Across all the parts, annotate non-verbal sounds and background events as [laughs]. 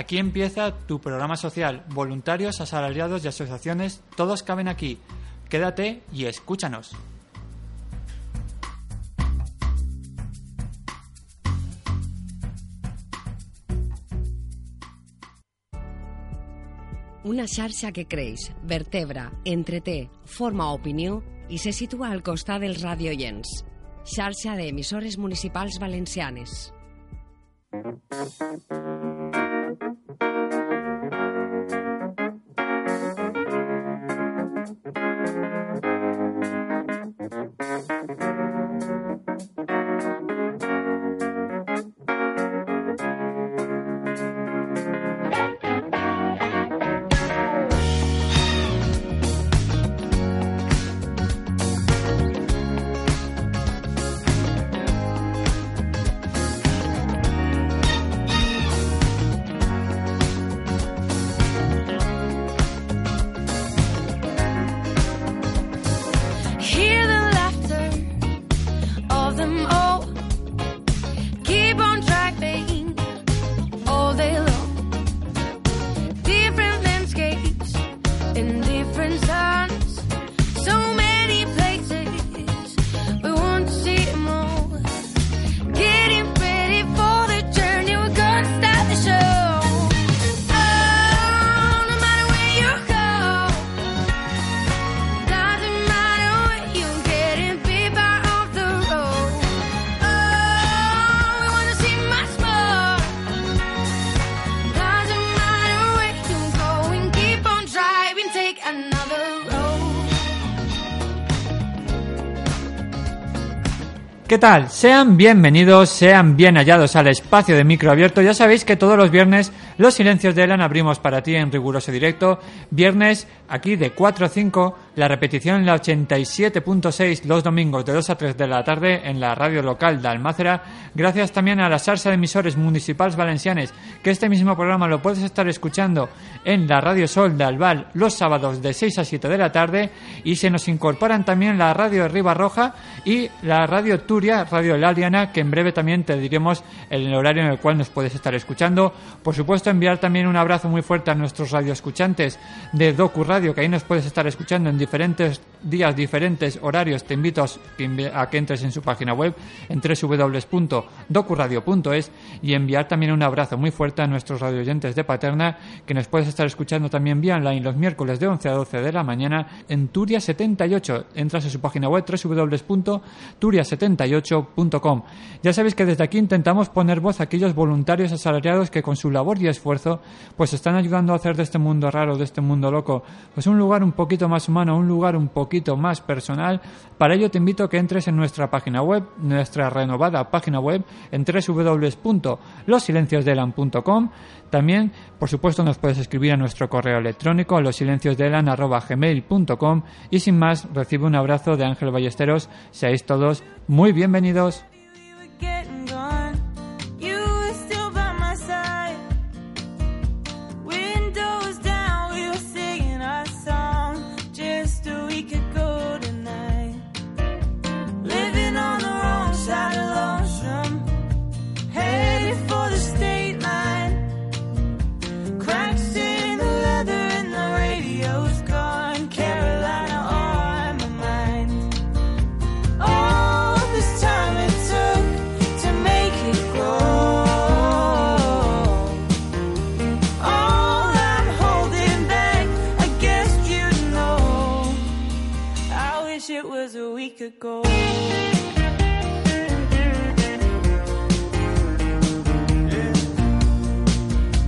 Aquí empieza tu programa social. Voluntarios, asalariados y asociaciones, todos caben aquí. Quédate y escúchanos. Una xarxa que creix, vertebra, entreté, forma opinió i se situa al costat dels radioients. Xarxa d'emissores municipals valencianes. ¿Qué tal? Sean bienvenidos, sean bien hallados al espacio de micro abierto. Ya sabéis que todos los viernes los silencios de Elan abrimos para ti en riguroso directo. Viernes aquí de 4 a 5, la repetición en la 87.6 los domingos de 2 a 3 de la tarde en la radio local de Almácera. Gracias también a la Sarsa de emisores municipales valencianes que este mismo programa lo puedes estar escuchando en la Radio Sol de Albal los sábados de 6 a 7 de la tarde y se nos incorporan también la Radio Riba Roja y la Radio Turia, Radio Laliana, que en breve también te diremos el horario en el cual nos puedes estar escuchando. Por supuesto, enviar también un abrazo muy fuerte a nuestros radioescuchantes de Docu Radio, que ahí nos puedes estar escuchando en diferentes días, diferentes horarios. Te invito a que entres en su página web en www.docuradio.es y enviar también un abrazo muy fuerte a nuestros radioyentes de Paterna, que nos puedes estar escuchando también vía online los miércoles de 11 a 12 de la mañana en Turia 78. Entras a su página web www.turia78.com. Ya sabéis que desde aquí intentamos poner voz a aquellos voluntarios asalariados que con su labor y esfuerzo pues están ayudando a hacer de este mundo raro, de este mundo loco, pues un lugar un poquito más humano, un lugar un poquito más personal. Para ello te invito a que entres en nuestra página web, nuestra renovada página web en www.losilenciosdelan.com. También, por supuesto, nos puedes escribir a nuestro correo electrónico a losilenciosdelan.gmail.com y sin más, recibe un abrazo de Ángel Ballesteros. Seáis todos muy bienvenidos. could go.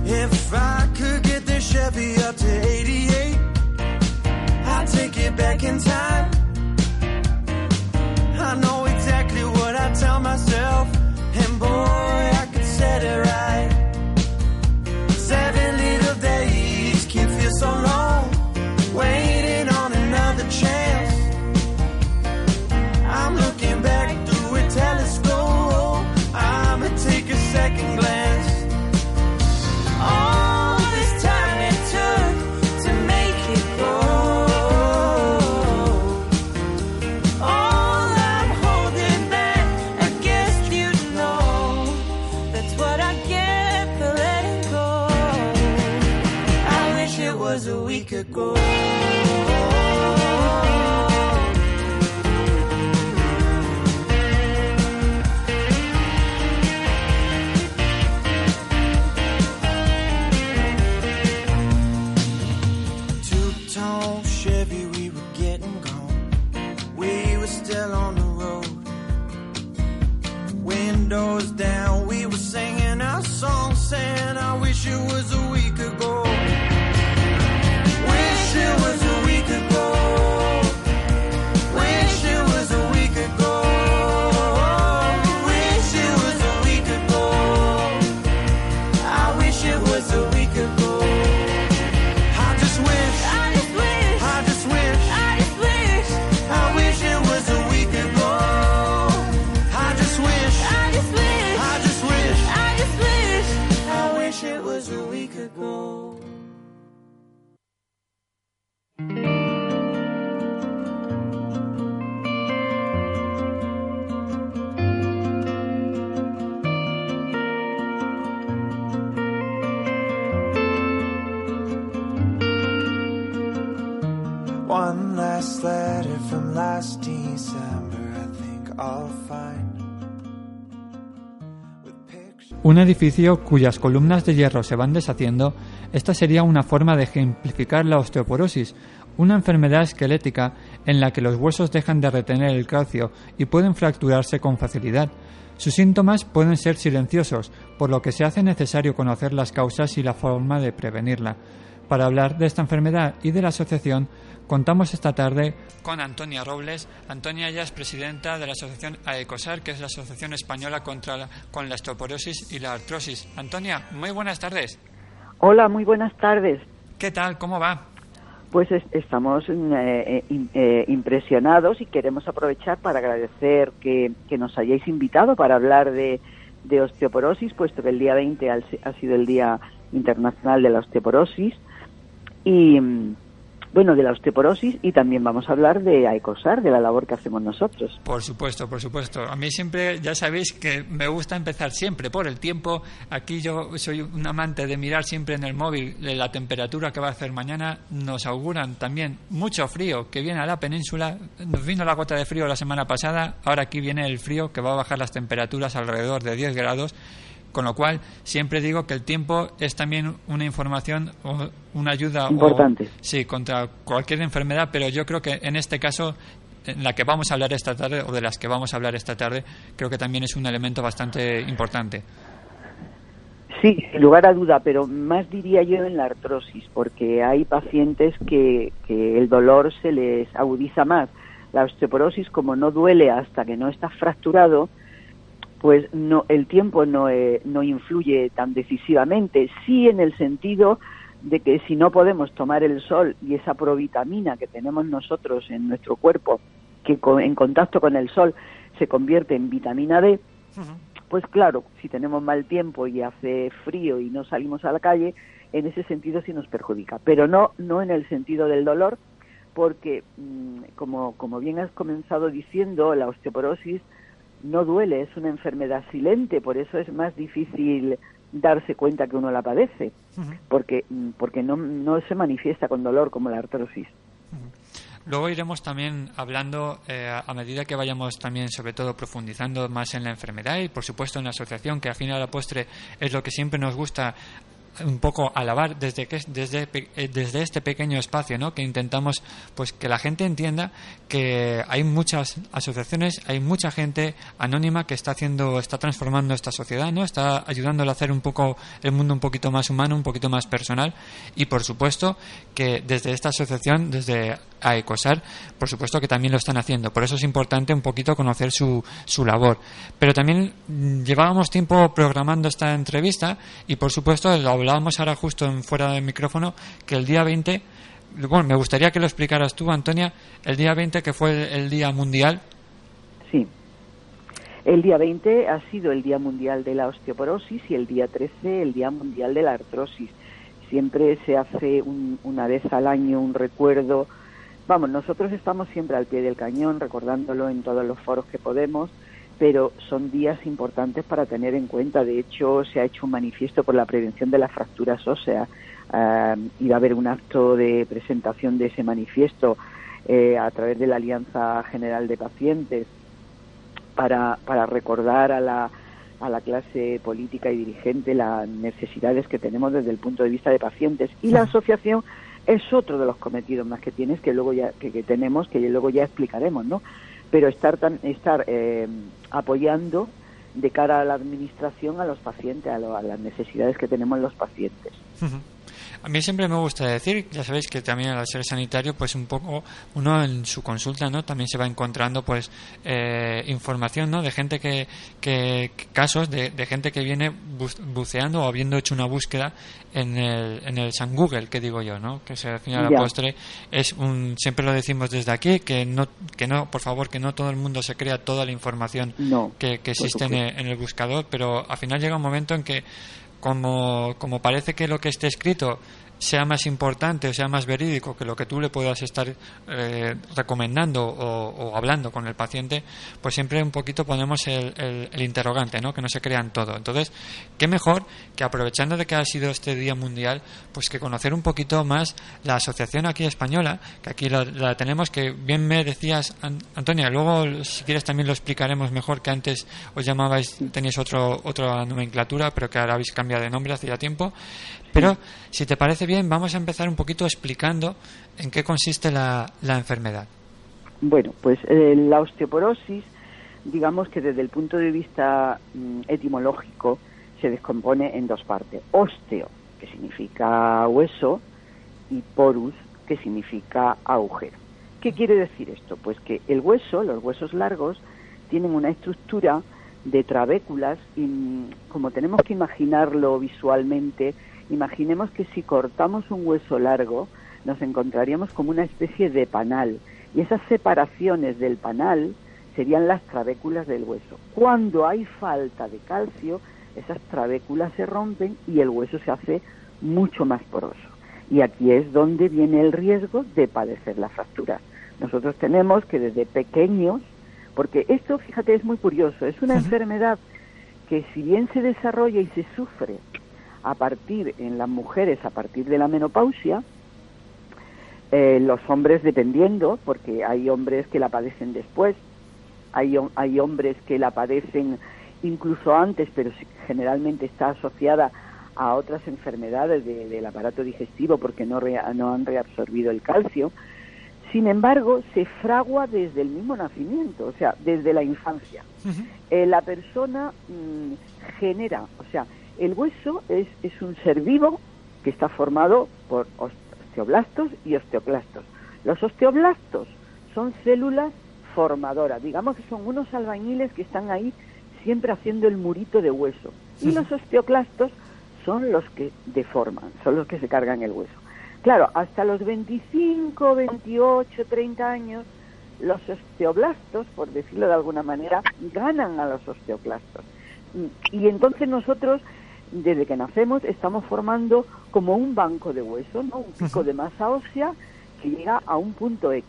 If I could get this Chevy up to 88, I'd take it back in time. Un edificio cuyas columnas de hierro se van deshaciendo, esta sería una forma de ejemplificar la osteoporosis, una enfermedad esquelética en la que los huesos dejan de retener el calcio y pueden fracturarse con facilidad. Sus síntomas pueden ser silenciosos, por lo que se hace necesario conocer las causas y la forma de prevenirla. Para hablar de esta enfermedad y de la asociación, contamos esta tarde con Antonia Robles. Antonia ella es presidenta de la asociación AECOSAR, que es la Asociación Española contra la, con la Osteoporosis y la Artrosis. Antonia, muy buenas tardes. Hola, muy buenas tardes. ¿Qué tal? ¿Cómo va? Pues es- estamos eh, eh, im- eh, impresionados y queremos aprovechar para agradecer que, que nos hayáis invitado para hablar de, de osteoporosis, puesto que el día 20 al- ha sido el Día Internacional de la Osteoporosis. Y mm, bueno, de la osteoporosis y también vamos a hablar de AECOSAR, de la labor que hacemos nosotros. Por supuesto, por supuesto. A mí siempre, ya sabéis que me gusta empezar siempre por el tiempo. Aquí yo soy un amante de mirar siempre en el móvil la temperatura que va a hacer mañana. Nos auguran también mucho frío que viene a la península. Nos vino la gota de frío la semana pasada. Ahora aquí viene el frío que va a bajar las temperaturas alrededor de 10 grados. Con lo cual, siempre digo que el tiempo es también una información o una ayuda. o- Importante. sí, contra cualquier enfermedad, pero yo creo que en este caso, en la que vamos a hablar esta tarde, o de las que vamos a hablar esta tarde, creo que también es un elemento bastante importante. Sí, sin lugar a duda, pero más diría yo en la artrosis, porque hay pacientes que, que el dolor se les agudiza más. La osteoporosis, como no duele hasta que no está fracturado, pues no, el tiempo no, eh, no influye tan decisivamente. Sí en el sentido de que si no podemos tomar el sol y esa provitamina que tenemos nosotros en nuestro cuerpo, que co- en contacto con el sol se convierte en vitamina D, pues claro, si tenemos mal tiempo y hace frío y no salimos a la calle, en ese sentido sí nos perjudica, pero no no en el sentido del dolor, porque mm, como como bien has comenzado diciendo, la osteoporosis no duele, es una enfermedad silente, por eso es más difícil darse cuenta que uno la padece, porque mm, porque no no se manifiesta con dolor como la artrosis. Luego iremos también hablando eh, a medida que vayamos también, sobre todo, profundizando más en la enfermedad y, por supuesto, en la asociación, que al fin y a la postre es lo que siempre nos gusta un poco alabar desde que desde eh, desde este pequeño espacio no que intentamos pues que la gente entienda que hay muchas asociaciones hay mucha gente anónima que está haciendo está transformando esta sociedad no está ayudándole a hacer un poco el mundo un poquito más humano un poquito más personal. Y por supuesto que desde esta asociación desde AECOSAR por supuesto que también lo están haciendo. Por eso es importante un poquito conocer su, su labor. Pero también mm, llevábamos tiempo programando esta entrevista y por supuesto lo hablábamos ahora justo en fuera del micrófono que el día 20 bueno, me gustaría que lo explicaras tú, Antonia, el día 20 que fue el día mundial. Sí. El día 20 ha sido el Día Mundial de la Osteoporosis y el día 13 el Día Mundial de la Artrosis. Siempre se hace un- una vez al año un recuerdo. Vamos, nosotros estamos siempre al pie del cañón, recordándolo en todos los foros que podemos, pero son días importantes para tener en cuenta. De hecho, se ha hecho un manifiesto por la prevención de las fracturas óseas eh, y va a haber un acto de presentación de ese manifiesto eh, a través de la Alianza General de Pacientes para, para recordar a la, a la clase política y dirigente las necesidades que tenemos desde el punto de vista de pacientes. Y la asociación es otro de los cometidos más que tienes que luego ya que, que tenemos que luego ya explicaremos, ¿no? Pero estar tan, estar eh, apoyando de cara a la administración a los pacientes, a, lo- a las necesidades que tenemos los pacientes. A mí siempre me gusta decir, ya sabéis que también al ser sanitario, pues un poco uno en su consulta, ¿no? También se va encontrando, pues, eh, información, ¿no? De gente que, que casos de, de gente que viene buceando o habiendo hecho una búsqueda en el, en el San Google, que digo yo, ¿no? Que se, al final la postre es un, siempre lo decimos desde aquí, que no, que no, por favor, que no todo el mundo se crea toda la información No, que, que existe en el, en el buscador, pero al final llega un momento en que como, como parece que lo que esté escrito sea más importante o sea más verídico que lo que tú le puedas estar eh, recomendando o, o hablando con el paciente, pues siempre un poquito ponemos el, el- el interrogante, ¿no? Que no se crean todo. Entonces, qué mejor que aprovechando de que ha sido este Día Mundial, pues que conocer un poquito más la asociación aquí española, que aquí la, la tenemos, que bien me decías, An- Antonia, luego si quieres también lo explicaremos mejor, que antes os llamabais, teníais otro, otra nomenclatura, pero que ahora habéis cambiado de nombre hace ya tiempo. Pero, si te parece bien, vamos a empezar un poquito explicando en qué consiste la, la enfermedad. Bueno, pues eh, la osteoporosis, digamos que desde el punto de vista mm, etimológico, se descompone en dos partes. Osteo, que significa hueso, y porus, que significa agujero. ¿Qué quiere decir esto? Pues que el hueso, los huesos largos, tienen una estructura de trabéculas y mm, como tenemos que imaginarlo visualmente, imaginemos que si cortamos un hueso largo, nos encontraríamos como una especie de panal y esas separaciones del panal serían las trabéculas del hueso. Cuando hay falta de calcio, esas trabéculas se rompen y el hueso se hace mucho más poroso. Y aquí es donde viene el riesgo de padecer la fractura. Nosotros tenemos que desde pequeños, porque esto, fíjate, es muy curioso, es una enfermedad que si bien se desarrolla y se sufre a partir en las mujeres a partir de la menopausia, eh, los hombres dependiendo, porque hay hombres que la padecen después, hay, hay hombres que la padecen incluso antes, pero generalmente está asociada a otras enfermedades de- del aparato digestivo porque no, rea- no han reabsorbido el calcio. Sin embargo, se fragua desde el mismo nacimiento, o sea, desde la infancia. Eh, la persona mm, genera, o sea, el hueso es, es un ser vivo que está formado por osteoblastos y osteoclastos. Los osteoblastos son células formadoras, digamos que son unos albañiles que están ahí siempre haciendo el murito de hueso. Y los osteoclastos son los que deforman, son los que se cargan el hueso. Claro, hasta los 25, 28, 30 años, los osteoblastos, por decirlo de alguna manera, ganan a los osteoclastos. Y- Y entonces nosotros, desde que nacemos, estamos formando como un banco de hueso, ¿no? un pico de masa ósea que llega a un punto X.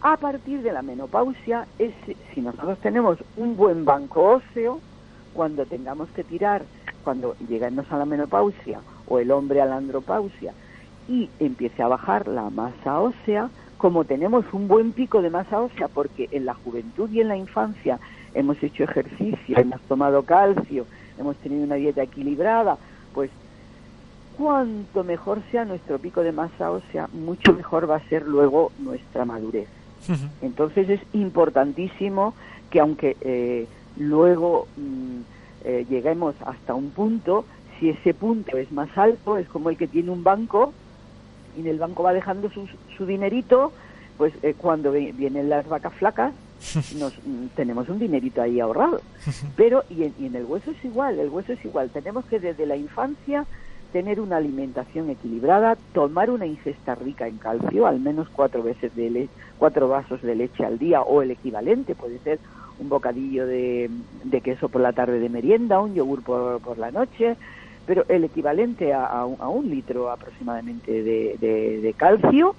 A partir de la menopausia, ese- si nosotros tenemos un buen banco óseo, cuando tengamos que tirar, cuando lleguemos a la menopausia o el hombre a la andropausia y empiece a bajar la masa ósea, como tenemos un buen pico de masa ósea, porque en la juventud y en la infancia hemos hecho ejercicio, hemos tomado calcio, hemos tenido una dieta equilibrada, pues cuanto mejor sea nuestro pico de masa ósea, mucho mejor va a ser luego nuestra madurez. Entonces es importantísimo que aunque eh, luego mm, eh, lleguemos hasta un punto, si ese punto es más alto, es como el que tiene un banco y en el banco va dejando su, su dinerito, pues eh, cuando vienen las vacas flacas, [laughs] nos, tenemos un dinerito ahí ahorrado. [laughs] Pero y en, y en el hueso es igual, el hueso es igual. Tenemos que desde la infancia tener una alimentación equilibrada, tomar una ingesta rica en calcio, al menos cuatro veces de le- cuatro vasos de leche al día o el equivalente, puede ser un bocadillo de, de queso por la tarde de merienda, un yogur por, por la noche, pero el equivalente a, a un, a un litro aproximadamente de, de- de calcio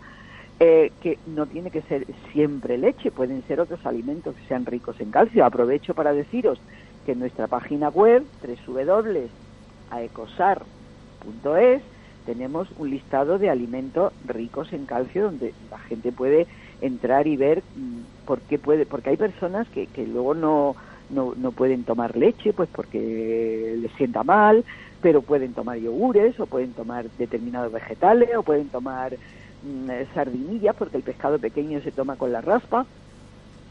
eh, que no tiene que ser siempre leche, pueden ser otros alimentos que sean ricos en calcio. Aprovecho para deciros que en nuestra página web, www.aecosar.es, tenemos un listado de alimentos ricos en calcio donde la gente puede entrar y ver mm, por qué puede, porque hay personas que, que luego no, no, no pueden tomar leche, pues porque les sienta mal, pero pueden tomar yogures o pueden tomar determinados vegetales o pueden tomar mm, sardinillas porque el pescado pequeño se toma con la raspa.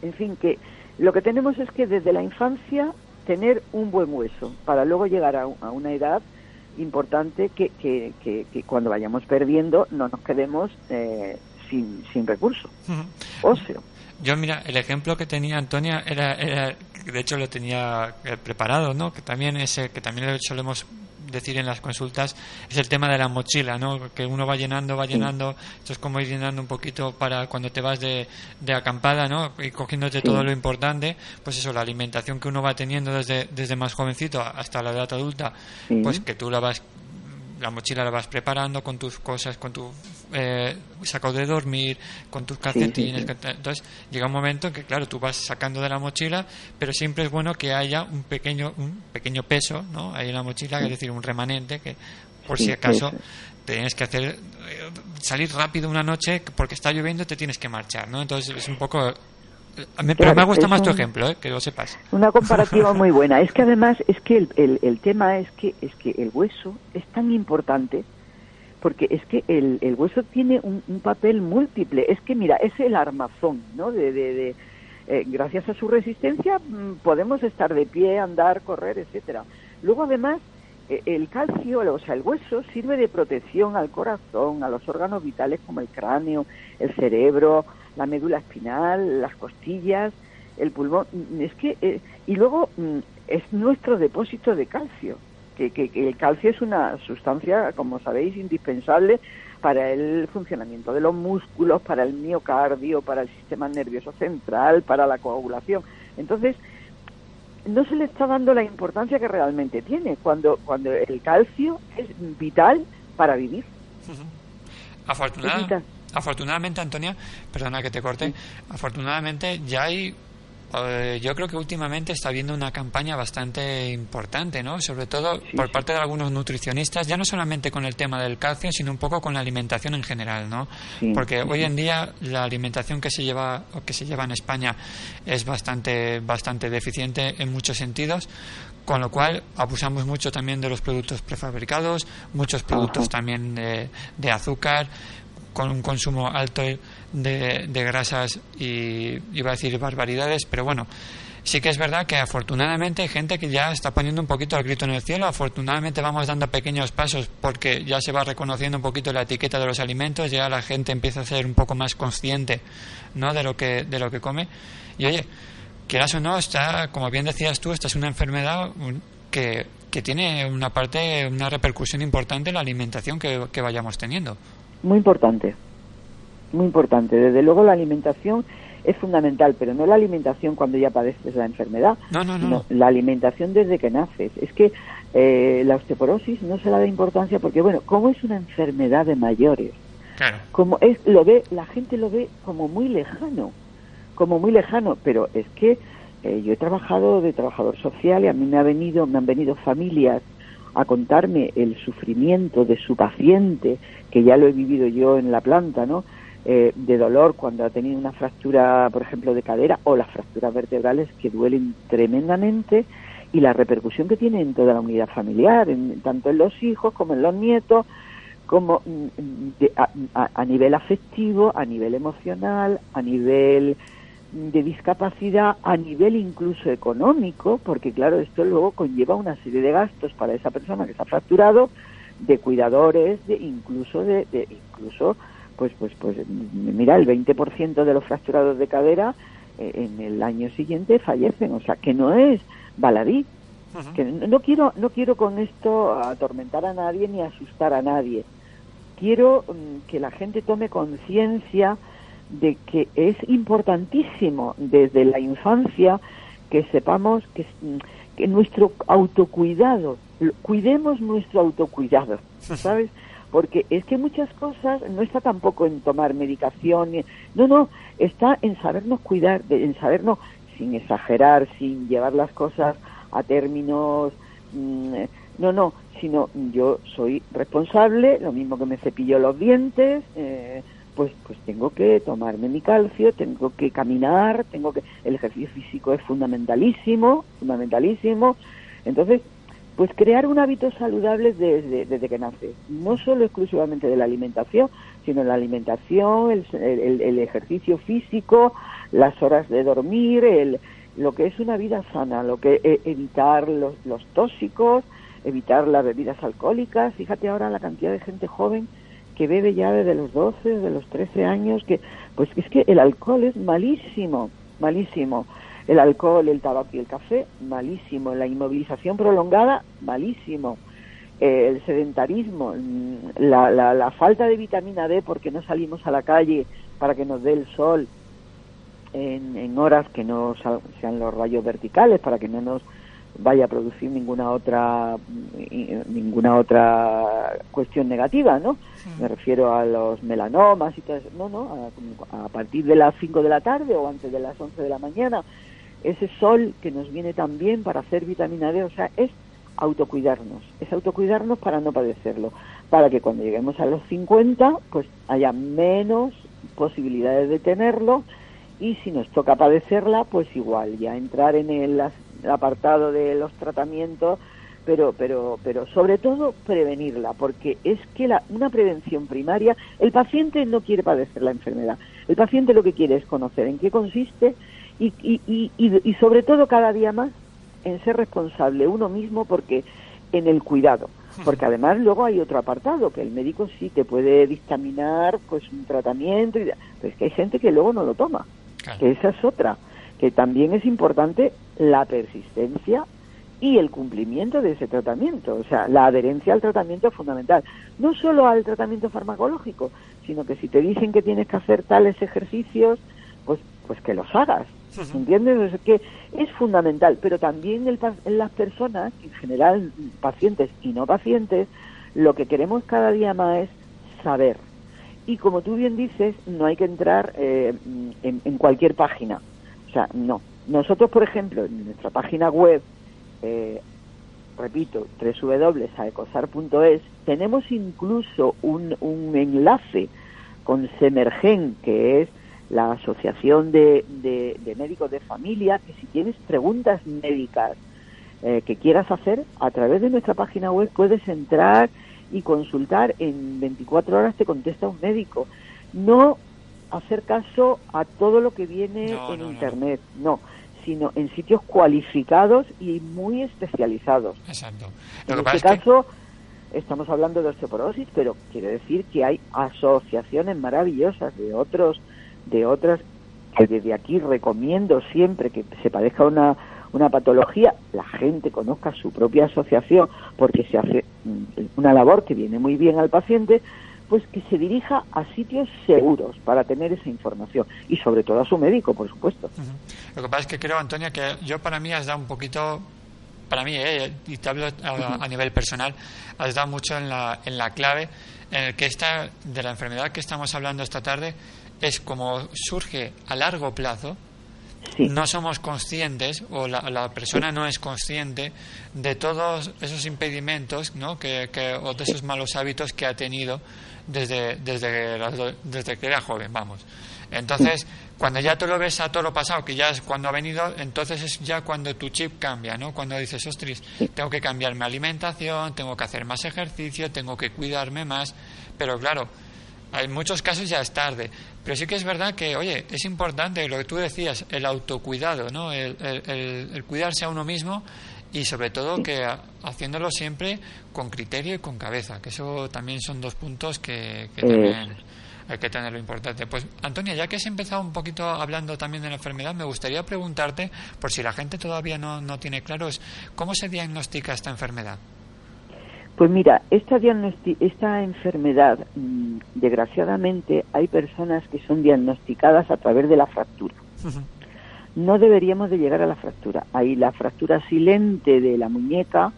En fin, que lo que tenemos es que desde la infancia tener un buen hueso para luego llegar a, a una edad importante que, que, que, que, cuando vayamos perdiendo no nos quedemos eh, sin, sin recurso óseo. Yo, mira, el ejemplo que tenía Antonia era, era de hecho lo tenía eh, preparado, ¿no? Que también ese, que también lo solemos decir en las consultas es el tema de la mochila, ¿no? Que uno va llenando, va llenando, esto es como ir llenando un poquito para cuando te vas de, de acampada, ¿no? Y cogiéndote Sí. todo lo importante, pues eso, la alimentación que uno va teniendo desde, desde más jovencito hasta la edad adulta, Sí. pues que tú la vas la mochila la vas preparando con tus cosas, con tu eh, saco de dormir, con tus calcetines. sí. Entonces llega un momento en que, claro, tú vas sacando de la mochila, pero siempre es bueno que haya un pequeño un pequeño peso, ¿no? Ahí en la mochila, es decir, un remanente que por si acaso tienes que hacer eh, salir rápido una noche porque está lloviendo y te tienes que marchar, ¿no? Entonces es un poco pero Claro, me gusta más tu ejemplo, ¿eh? que lo sepas. Una comparativa [laughs] muy buena. Es que además es que el, el, el tema es que es que el hueso es tan importante porque es que el, el hueso tiene un, un papel múltiple. Es que mira, es el armazón, ¿no? De, de, de, eh, gracias a su resistencia mm, podemos estar de pie, andar, correr, etcétera. Luego además eh, el calcio, o sea, el hueso sirve de protección al corazón, a los órganos vitales como el cráneo, el cerebro, la médula espinal, las costillas, el pulmón. Mm, Es que eh, y luego mm, es nuestro depósito de calcio. Que, que- que el calcio es una sustancia, como sabéis, indispensable para el funcionamiento de los músculos, para el miocardio, para el sistema nervioso central, para la coagulación. Entonces, no se le está dando la importancia que realmente tiene, cuando, cuando el calcio es vital para vivir. Afortunada- Es vital. Afortunadamente, Antonia, perdona que te corte, afortunadamente ya hay, eh, yo creo que últimamente está habiendo una campaña bastante importante, ¿no? Sobre todo Sí, por parte de algunos nutricionistas, ya no solamente con el tema del calcio, sino un poco con la alimentación en general, ¿no? Sí, Porque sí, hoy en día la alimentación que se lleva o que se lleva en España es bastante bastante deficiente en muchos sentidos. Con lo cual abusamos mucho también de los productos prefabricados, muchos productos Ajá. también de, de azúcar, con un consumo alto de, de grasas y iba a decir barbaridades, pero bueno, sí que es verdad que afortunadamente hay gente que ya está poniendo un poquito el grito en el cielo, afortunadamente vamos dando pequeños pasos porque ya se va reconociendo un poquito la etiqueta de los alimentos, ya la gente empieza a ser un poco más consciente ¿no? de lo que de lo que come y oye, quieras o no, está, como bien decías tú, esta es una enfermedad que, que tiene una parte, una repercusión importante en la alimentación que vayamos teniendo. Muy importante, muy importante. Desde luego la alimentación es fundamental, pero no la alimentación cuando ya padeces la enfermedad, No, no, no. la alimentación desde que naces. Es que eh, la osteoporosis no se le da importancia porque, bueno, como es una enfermedad de mayores, Claro. como es lo ve la gente lo ve como muy lejano como muy lejano pero es que eh, yo he trabajado de trabajador social y a mí me ha venido me han venido familias a contarme el sufrimiento de su paciente que ya lo he vivido yo en la planta no Eh, de dolor cuando ha tenido una fractura por ejemplo de cadera o las fracturas vertebrales que duelen tremendamente y la repercusión que tiene en toda la unidad familiar en, tanto en los hijos como en los nietos como mm, de- a, nivel afectivo, a nivel emocional, a nivel de discapacidad, a nivel incluso económico, porque claro, esto luego conlleva una serie de gastos para esa persona que se ha fracturado, de cuidadores, de incluso de, de- incluso pues pues pues mira, el 20% de los fracturados de cadera eh, en el año siguiente fallecen, o sea, que no es baladí. Que no no quiero no quiero con esto atormentar a nadie ni asustar a nadie. Quiero mm, que la gente tome conciencia de que es importantísimo desde la infancia que sepamos que, mm, que nuestro autocuidado cuidemos nuestro autocuidado sabes porque es que muchas cosas no está tampoco en tomar medicación, no, no, está en sabernos cuidar, en sabernos, sin exagerar, sin llevar las cosas a términos, mm, no, no, sino yo soy responsable, lo mismo que me cepillo los dientes, eh, pues, pues tengo que tomarme mi calcio, tengo que caminar, tengo que, el ejercicio físico es fundamentalísimo, fundamentalísimo, entonces, pues crear un hábito saludable desde, desde que nace, no solo exclusivamente de la alimentación, sino la alimentación, el, el- el ejercicio físico, las horas de dormir, el, lo que es una vida sana, lo que e- evitar los, los tóxicos, evitar las bebidas alcohólicas. Fíjate ahora la cantidad de gente joven que bebe ya desde los 12, de los 13 años, que pues es que el alcohol es malísimo, malísimo. El alcohol, el tabaco y el café, malísimo. La inmovilización prolongada, malísimo. El sedentarismo, mm, la, la, la falta de vitamina D porque no salimos a la calle para que nos dé el sol en, en horas que no sean los rayos verticales, para que no nos vaya a producir ninguna otra ninguna otra cuestión negativa, ¿no? Me refiero a los melanomas y todo eso. No, no, a, a partir de las 5 de la tarde o antes de las 11 de la mañana, ese sol que nos viene también para hacer vitamina D, o sea, es autocuidarnos, es autocuidarnos para no padecerlo, para que cuando lleguemos a los 50, pues haya menos posibilidades de tenerlo y si nos toca padecerla, pues igual, ya entrar en el, el apartado de los tratamientos, pero, pero, pero sobre todo prevenirla, porque es que la, una prevención primaria, el paciente no quiere padecer la enfermedad, el paciente lo que quiere es conocer en qué consiste y, y, y, y, sobre todo cada día más en ser responsable uno mismo porque en el cuidado porque además luego hay otro apartado que el médico sí te puede dictaminar pues un tratamiento y, pero es que hay gente que luego no lo toma Claro. que esa es otra que también es importante la persistencia y el cumplimiento de ese tratamiento o sea la adherencia al tratamiento es fundamental no solo al tratamiento farmacológico sino que si te dicen que tienes que hacer tales ejercicios pues pues que los hagas ¿Entiendes? Es que es fundamental, pero también el en las personas, en general pacientes y no pacientes, lo que queremos cada día más es saber. Y como tú bien dices, no hay que entrar eh, en, en cualquier página. O sea, no. Nosotros, por ejemplo, en nuestra página web, eh, repito, www.saecosar.es, tenemos incluso un, un enlace con Semergen, que es la Asociación de, de- Médicos de Familia, que si tienes preguntas médicas eh, que quieras hacer, a través de nuestra página web puedes entrar y consultar. En 24 horas te contesta un médico. No hacer caso a todo lo que viene No, en no. Internet, no, sino en sitios cualificados y muy especializados. Exacto. En que este que caso, estamos hablando de osteoporosis, pero quiere decir que hay asociaciones maravillosas de otros, de otras, que desde aquí recomiendo siempre que se padezca una, una patología, la gente conozca su propia asociación, porque se hace mm, una labor que viene muy bien al paciente, pues que se dirija a sitios seguros para tener esa información y sobre todo a su médico, por supuesto. Lo que pasa es que creo, Antonia, que yo para mí has dado un poquito, para mí, eh, y te hablo a, a nivel personal, has dado mucho en la, en la clave en el que esta, de la enfermedad que estamos hablando esta tarde, es como surge a largo plazo, Sí. no somos conscientes o la, la persona no es consciente de todos esos impedimentos ¿no? que, que- o de esos malos hábitos que ha tenido desde, desde, desde que era joven, vamos. Entonces, cuando ya tú lo ves a todo lo pasado, que ya es cuando ha venido, entonces es ya cuando tu chip cambia, ¿no? Cuando dices, ostras, tengo que cambiar mi alimentación, tengo que hacer más ejercicio, tengo que cuidarme más, pero claro, en muchos casos ya es tarde. Pero sí que es verdad que, oye, es importante lo que tú decías, el autocuidado, ¿no? El, el- el- el cuidarse a uno mismo y sobre todo que haciéndolo siempre con criterio y con cabeza, que eso también son dos puntos que, también hay que tenerlo importante. Pues, Antonia, ya que has empezado un poquito hablando también de la enfermedad, me gustaría preguntarte, por si la gente todavía no, no tiene claro, es cómo se diagnostica esta enfermedad. Pues mira, esta, diagnosti- esta enfermedad, mm, desgraciadamente, hay personas que son diagnosticadas a través de la fractura. No deberíamos de llegar a la fractura. Hay la fractura silente de la muñeca,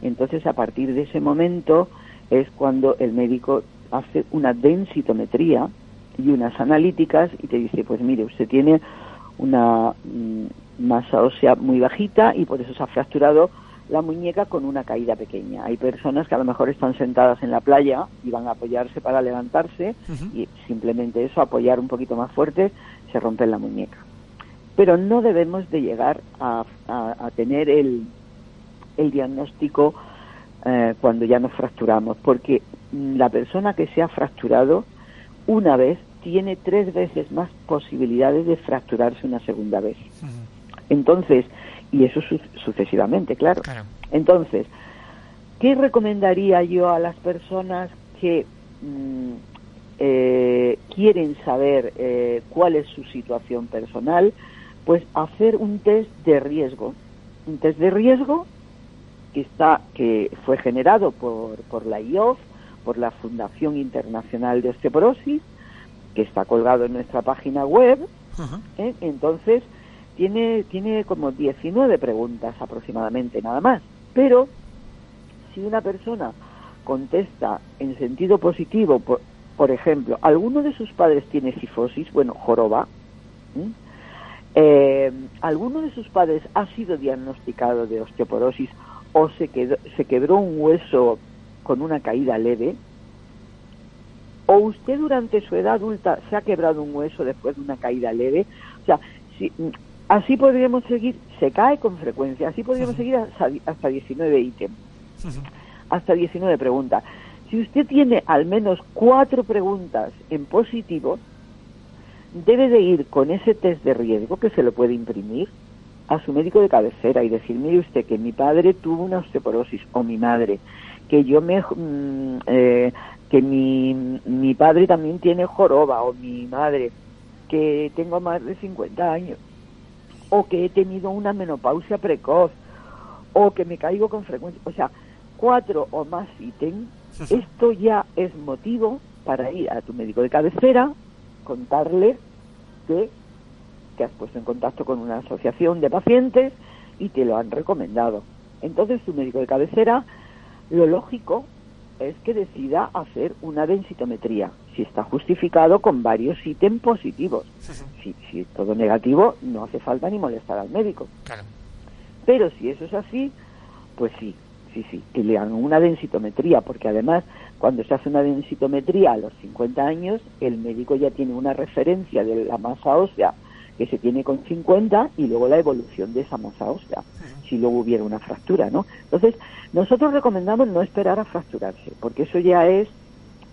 entonces a partir de ese momento es cuando el médico hace una densitometría y unas analíticas y te dice, pues mire, usted tiene una mm, masa ósea muy bajita y por eso se ha fracturado la muñeca con una caída pequeña. Hay personas que a lo mejor están sentadas en la playa y van a apoyarse para levantarse y simplemente eso, apoyar un poquito más fuerte, se rompe la muñeca. Pero no debemos de llegar a, a- a tener el, el diagnóstico eh, cuando ya nos fracturamos, porque mm, la persona que se ha fracturado una vez tiene tres veces más posibilidades de fracturarse una segunda vez. Entonces, y eso su- sucesivamente, claro. Claro. Entonces, ¿qué recomendaría yo a las personas que mm, eh, quieren saber eh, cuál es su situación personal? Pues hacer un test de riesgo. Un test de riesgo que está que fue generado por, por la IOF, por la Fundación Internacional de Osteoporosis, que está colgado en nuestra página web. ¿eh? Entonces, tiene, tiene como 19 preguntas aproximadamente, nada más. Pero, si una persona contesta en sentido positivo, por, por ejemplo, alguno de sus padres tiene cifosis, bueno, joroba, ¿m? Eh, alguno de sus padres ha sido diagnosticado de osteoporosis o se, quedó- se quebró un hueso con una caída leve, o usted durante su edad adulta se ha quebrado un hueso después de una caída leve, o sea, si, mm, así podríamos seguir, se cae con frecuencia, así podríamos seguir hasta, hasta 19 ítems, hasta 19 preguntas. Si usted tiene al menos cuatro preguntas en positivo, debe de ir con ese test de riesgo que se lo puede imprimir a su médico de cabecera y decir, mire usted que mi padre tuvo una osteoporosis o mi madre, que yo me, mm, eh, que mi, mi padre también tiene joroba o mi madre, que tengo más de 50 años, o que he tenido una menopausia precoz, o que me caigo con frecuencia, o sea, cuatro o más ítems, esto ya es motivo para ir a tu médico de cabecera, contarle que te has puesto en contacto con una asociación de pacientes y te lo han recomendado. Entonces tu médico de cabecera, lo lógico es que decida hacer una densitometría, si está justificado con varios ítems positivos. Si, si es todo negativo, no hace falta ni molestar al médico. Claro. Pero si eso es así, pues sí, sí, sí, que le hagan una densitometría, porque además cuando se hace una densitometría a los 50 años, el médico ya tiene una referencia de la masa ósea que se tiene con 50 y luego la evolución de esa masa ósea, si luego hubiera una fractura, ¿no? Entonces, nosotros recomendamos no esperar a fracturarse, porque eso ya es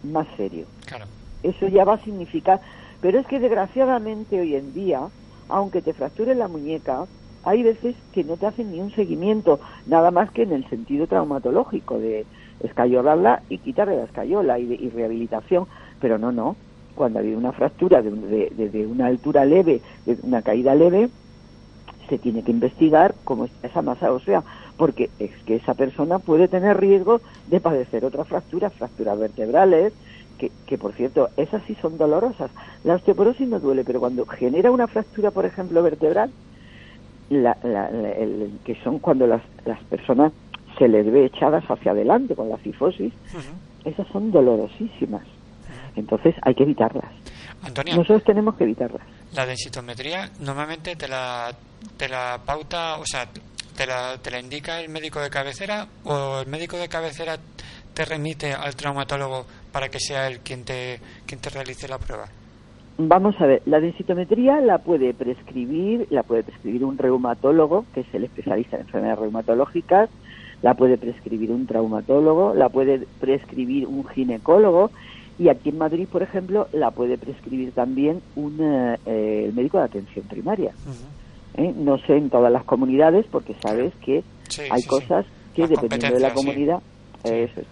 más serio Claro. eso ya va a significar. Pero es que desgraciadamente hoy en día, aunque te fracture la muñeca, hay veces que no te hacen ni un seguimiento, nada más que en el sentido traumatológico de escayolarla y quitarle la escayola y, rehabilitación. Pero no, no. Cuando ha habido una fractura de, de- una altura leve, de una caída leve, se tiene que investigar cómo está esa masa ósea, porque es que esa persona puede tener riesgo de padecer otra fractura, fracturas vertebrales, que, que por cierto, esas sí son dolorosas. La osteoporosis no duele, pero cuando genera una fractura, por ejemplo, vertebral, la- la- el- que son cuando las, las personas se les ve echadas hacia adelante con la cifosis, esas son dolorosísimas. Entonces hay que evitarlas. Antonio, Nosotros tenemos que evitarlas. la densitometría normalmente te la, te la pauta, o sea, te la, te la indica el médico de cabecera o el médico de cabecera te remite al traumatólogo para que sea él quien te, quien te realice la prueba. Vamos a ver, la densitometría la puede prescribir, la puede prescribir un reumatólogo, que es el especialista en enfermedades reumatológicas, la puede prescribir un traumatólogo, la puede prescribir un ginecólogo y aquí en Madrid, por ejemplo, la puede prescribir también un, eh, eh, el médico de atención primaria. ¿eh? No sé en todas las comunidades porque sabes que Sí, hay sí, sí. cosas que dependiendo de la comunidad eso es.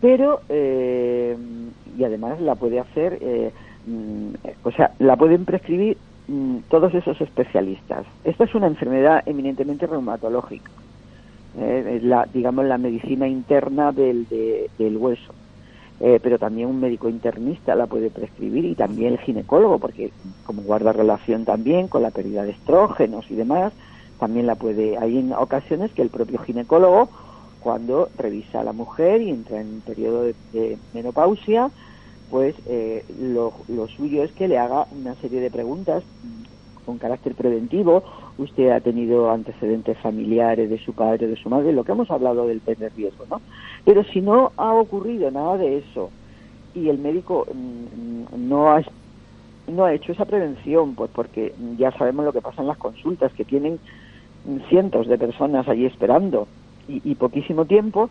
pero eh, y además la puede hacer eh, o sea la pueden prescribir mm, todos esos especialistas. Esta es una enfermedad eminentemente reumatológica eh, la digamos la medicina interna del, de- del hueso. Eh, pero también un médico internista la puede prescribir y también el ginecólogo porque como guarda relación también con la pérdida de estrógenos y demás también la puede hay en ocasiones que el propio ginecólogo cuando revisa a la mujer y entra en un periodo de menopausia, pues eh, lo, suyo es que le haga una serie de preguntas con carácter preventivo. Usted ha tenido antecedentes familiares de su padre, de su madre, lo que hemos hablado del tener riesgo, ¿no? Pero si no ha ocurrido nada de eso y el médico mm, no ha no ha hecho esa prevención, pues porque ya sabemos lo que pasa en las consultas, que tienen cientos de personas allí esperando y, y poquísimo tiempo,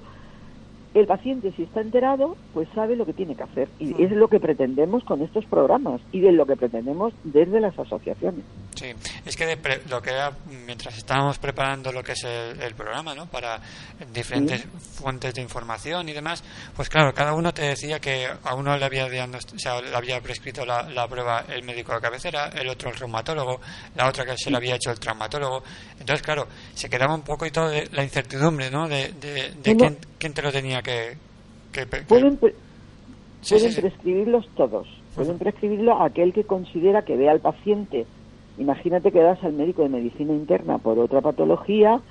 el paciente si está enterado, pues sabe lo que tiene que hacer. Y es lo que pretendemos con estos programas y de lo que pretendemos desde las asociaciones. Sí, es que de pre- lo que era, mientras estábamos preparando lo que es el, el programa, ¿no? Para diferentes fuentes de información y demás, pues claro, cada uno te decía que a uno le había, o sea, le había prescrito la, la prueba el médico de cabecera, el otro el reumatólogo, la otra que se le había hecho el traumatólogo. Entonces, claro, se quedaba un poco y todo de la incertidumbre, ¿no? De, de, de No, no. quién, quién te lo tenía que... que- que- Pueden, pre- Sí, pueden sí, sí. prescribirlos todos. Pueden prescribirlo aquel que considera que ve al paciente. Imagínate que das al médico de medicina interna por otra patología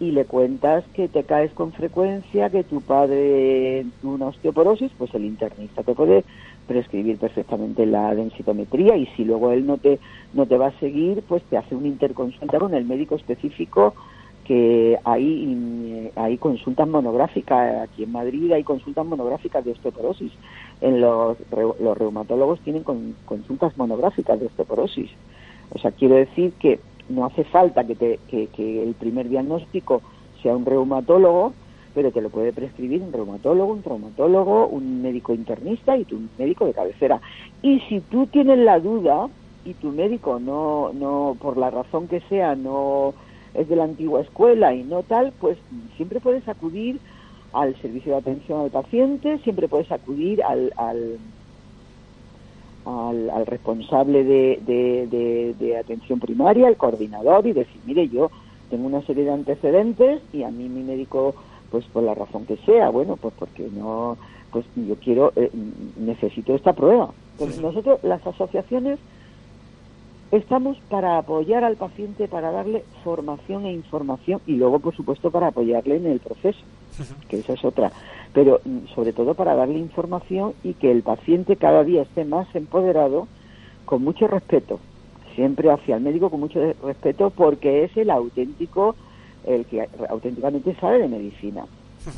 y le cuentas que te caes con frecuencia, que tu padre tuvo una osteoporosis, pues el internista te puede prescribir perfectamente la densitometría y si luego él no te no te va a seguir, pues te hace una interconsulta con el médico específico que hay, mm, hay consultas monográficas, aquí en Madrid hay consultas monográficas de osteoporosis. En los, los reumatólogos tienen con- consultas monográficas de osteoporosis. O sea, quiero decir que no hace falta que, te, que, que el primer diagnóstico sea un reumatólogo, pero te lo puede prescribir un reumatólogo, un traumatólogo, un médico internista y tu médico de cabecera. Y si tú tienes la duda y tu médico no, no por la razón que sea, no es de la antigua escuela y no tal, pues siempre puedes acudir al servicio de atención al paciente, siempre puedes acudir al, al, al, al responsable de, de, de- de atención primaria, al coordinador, y decir, mire, yo tengo una serie de antecedentes y a mí mi médico, pues por la razón que sea, bueno, pues porque no, pues yo quiero, eh, necesito esta prueba. Pues nosotros, las asociaciones, estamos para apoyar al paciente, para darle formación e información y luego, por supuesto, para apoyarle en el proceso, que esa es otra. Pero mm, sobre todo para darle información y que el paciente cada día esté más empoderado, con mucho respeto, siempre hacia el médico con mucho respeto, porque es el auténtico, el que auténticamente sabe de medicina.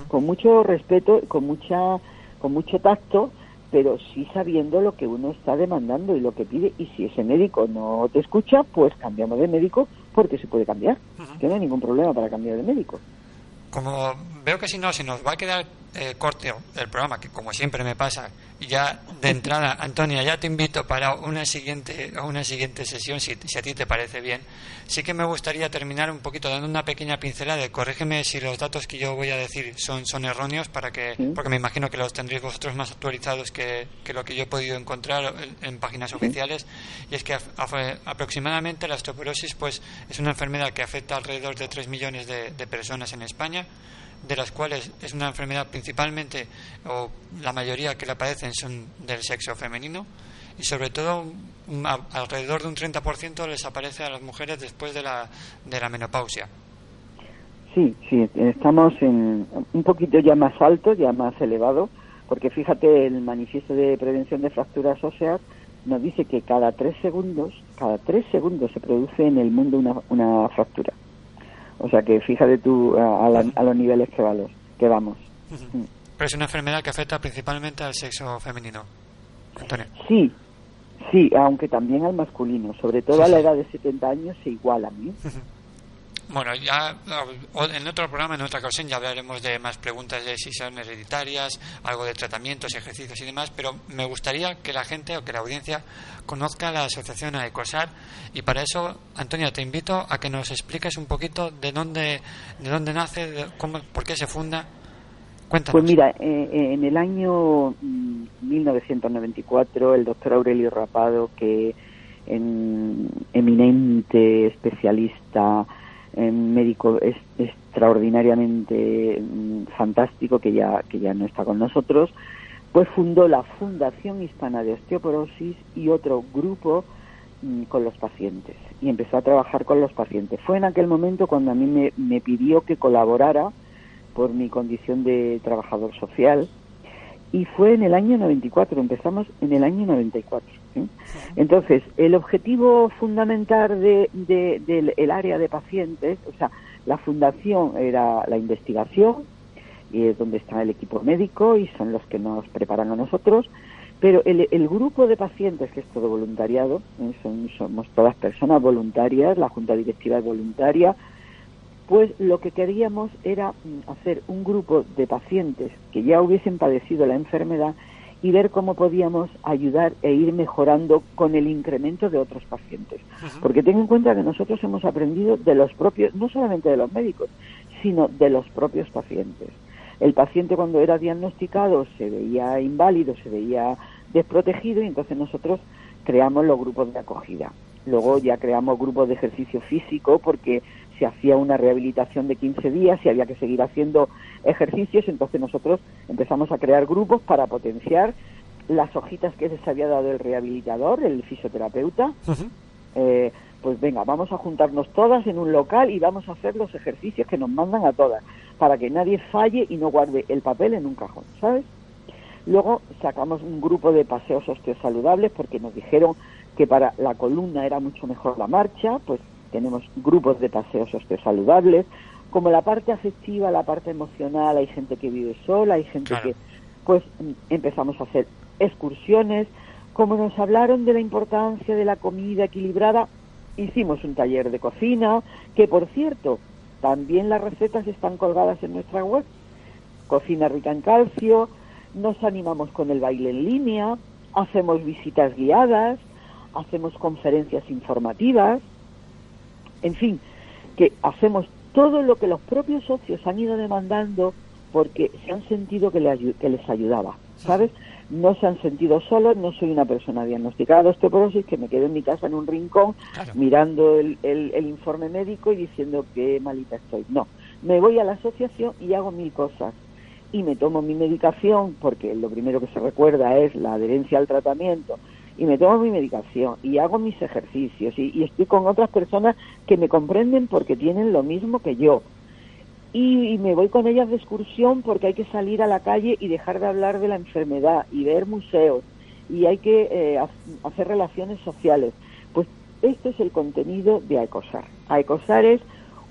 Con mucho respeto, con mucha, con mucho tacto, pero sí sabiendo lo que uno está demandando y lo que pide. Y si ese médico no te escucha, pues cambiamos de médico porque se puede cambiar. Que no hay ningún problema para cambiar de médico. Como veo que si no, se nos va a quedar eh, corto el programa, que como siempre me pasa, ya de entrada, [laughs] Antonia, ya te invito para una siguiente, una siguiente sesión, si, si a ti te parece bien. Sí que me gustaría terminar un poquito dando una pequeña pincelada, corrígeme si los datos que yo voy a decir son, son erróneos, para que, porque me imagino que los tendréis vosotros más actualizados que, que lo que yo he podido encontrar en, en páginas oficiales, y es que af- af- aproximadamente la osteoporosis pues, es una enfermedad que afecta a alrededor de 3 millones de- de personas en España de las cuales es una enfermedad principalmente, o la mayoría que la padecen son del sexo femenino, y sobre todo un- alrededor de un 30% les aparece a las mujeres después de la, de la menopausia. Sí, sí, estamos en un poquito ya más alto, ya más elevado, porque fíjate, el manifiesto de prevención de fracturas óseas nos dice que cada tres segundos, cada tres segundos se produce en el mundo una, una fractura. O sea que fíjate tú a, a la- a los niveles que, vamos, que vamos. Pero es una enfermedad que afecta principalmente al sexo femenino. Antonio. Sí, sí, aunque también al masculino, sobre todo a la edad de 70 años se igualan. ¿eh? Bueno, ya o- en otro programa, en otra ocasión, ya hablaremos de más preguntas de si son hereditarias, algo de tratamientos, ejercicios y demás, pero me gustaría que la gente o que la audiencia conozca la asociación AECOSAR y para eso, Antonia, te invito a que nos expliques un poquito de dónde, de dónde nace, de cómo, por qué se funda. Cuéntanos. Pues mira, eh, eh, en el año mm, 1994 el doctor Aurelio Rapado, que en eminente especialista, en médico es, extraordinariamente mm, fantástico, que ya, que ya no está con nosotros, pues fundó la Fundación Hispana de Osteoporosis y otro grupo mm, con los pacientes y empezó a trabajar con los pacientes. Fue en aquel momento cuando a mí me, me pidió que colaborara por mi condición de trabajador social y fue en el año 94, empezamos en el año 94. Entonces, el objetivo fundamental de, de- del el área de pacientes, o sea, la fundación era la investigación, y es donde está el equipo médico y son los que nos preparan a nosotros, pero el, grupo de pacientes, que es todo voluntariado, ¿eh? somos todas personas voluntarias, la junta directiva es voluntaria, pues lo que queríamos era mm, hacer un grupo de pacientes que ya hubiesen padecido la enfermedad y ver cómo podíamos ayudar e ir mejorando con el incremento de otros pacientes. Porque ten en cuenta que nosotros hemos aprendido de los propios, no solamente de los médicos, sino de los propios pacientes. El paciente cuando era diagnosticado se veía inválido, se veía desprotegido y entonces nosotros creamos los grupos de acogida. Luego ya creamos grupos de ejercicio físico porque se hacía una rehabilitación de 15 días y había que seguir haciendo ejercicios, entonces nosotros empezamos a crear grupos para potenciar las hojitas que les había dado el rehabilitador, el fisioterapeuta, eh, pues venga, vamos a juntarnos todas en un local y vamos a hacer los ejercicios que nos mandan a todas, para que nadie falle y no guarde el papel en un cajón, ¿sabes? Luego sacamos un grupo de paseos osteosaludables porque nos dijeron que para la columna era mucho mejor la marcha, pues tenemos grupos de paseos osteosaludables. Como la parte afectiva, la parte emocional, hay gente que vive sola, hay gente Claro. que, pues empezamos a hacer excursiones. Como nos hablaron de la importancia de la comida equilibrada, hicimos un taller de cocina, que por cierto, también las recetas están colgadas en nuestra web. Cocina rica en calcio, nos animamos con el baile en línea, hacemos visitas guiadas, hacemos conferencias informativas, en fin, que hacemos todo lo que los propios socios han ido demandando porque se han sentido que, que les ayudaba, ¿sabes? No se han sentido solos, no soy una persona diagnosticada de osteoporosis que me quedo en mi casa en un rincón Claro. mirando el, el- el informe médico y diciendo qué malita estoy. No, me voy a la asociación y hago mil cosas. Y me tomo mi medicación, porque lo primero que se recuerda es la adherencia al tratamiento, y me tomo mi medicación y hago mis ejercicios y, estoy con otras personas que me comprenden porque tienen lo mismo que yo. Y, y me voy con ellas de excursión porque hay que salir a la calle y dejar de hablar de la enfermedad y ver museos y hay que eh, ha- hacer relaciones sociales. Pues esto es el contenido de AECOSAR. AECOSAR es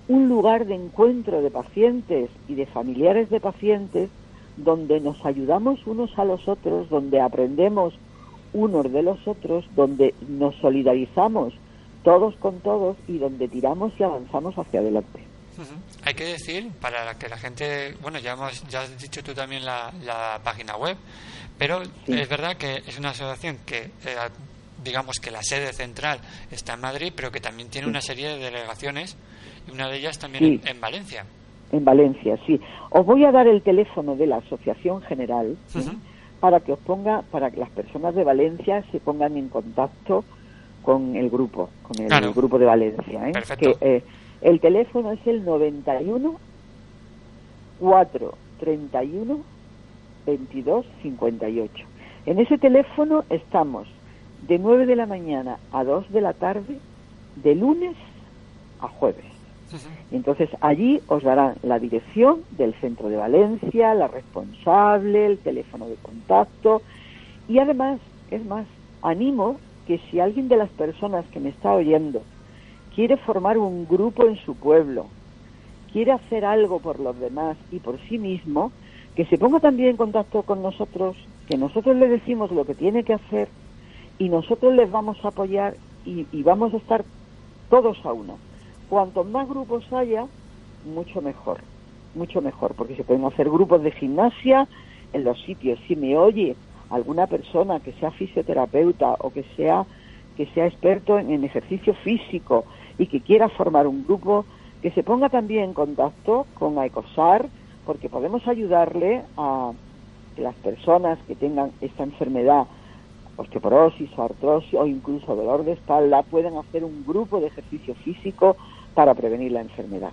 un lugar de encuentro de pacientes y de familiares de pacientes donde nos ayudamos unos a los otros, donde aprendemos unos de los otros, donde nos solidarizamos todos con todos y donde tiramos y avanzamos hacia adelante. Hay que decir, para que la gente, bueno, ya, hemos, ya has dicho tú también la, la página web, pero Sí. es verdad que es una asociación que, eh, digamos que la sede central está en Madrid, pero que también tiene Sí. una serie de delegaciones y una de ellas también Sí. en, en Valencia. En Valencia, sí. Os voy a dar el teléfono de la Asociación General. Para que os ponga, para que las personas de Valencia se pongan en contacto con el grupo, con el, Claro. grupo de Valencia. ¿eh? Perfecto. Que, eh, el teléfono es el 91 4 31 22 58. En ese teléfono estamos de 9 de la mañana a 2 de la tarde, de lunes a jueves. Entonces allí os darán la dirección del centro de Valencia, la responsable, el teléfono de contacto y además, es más, animo que si alguien de las personas que me está oyendo quiere formar un grupo en su pueblo, quiere hacer algo por los demás y por sí mismo, que se ponga también en contacto con nosotros, que nosotros le decimos lo que tiene que hacer y nosotros les vamos a apoyar y, vamos a estar todos a una. Cuantos más grupos haya, mucho mejor, mucho mejor, porque se pueden hacer grupos de gimnasia en los sitios. Si me oye alguna persona que sea fisioterapeuta o que sea que sea experto en, ejercicio físico y que quiera formar un grupo, que se ponga también en contacto con AECOSAR, porque podemos ayudarle a que las personas que tengan esta enfermedad, osteoporosis o artrosis o incluso dolor de espalda, puedan hacer un grupo de ejercicio físico para prevenir la enfermedad.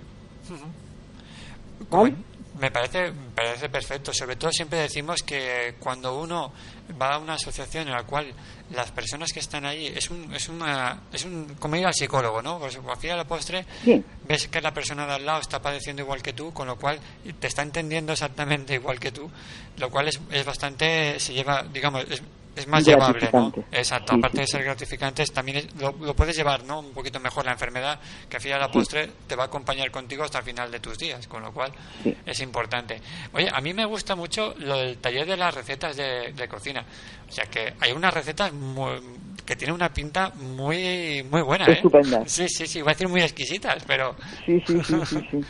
Me parece, me parece perfecto. Sobre todo siempre decimos que cuando uno va a una asociación en la cual las personas que están ahí es un, es una, es un, como ir al psicólogo, ¿no? Pues al final de la postre Sí. ves que la persona de al lado está padeciendo igual que tú, con lo cual te está entendiendo exactamente igual que tú, lo cual es, es bastante, se lleva, digamos, es, es más llevable, ¿no? Exacto, Sí, aparte sí, de ser gratificantes, también es- lo, lo puedes llevar, ¿no? Un poquito mejor la enfermedad, que al final la postre te va a acompañar contigo hasta el final de tus días, con lo cual Sí. es importante. Oye, a mí me gusta mucho lo del taller de las recetas de, de cocina. O sea que hay unas recetas muy- que tienen una pinta muy muy buena, ¿eh? Estupendas. Sí, sí, sí, iba a decir muy exquisitas, pero... Sí, sí, sí, sí, sí.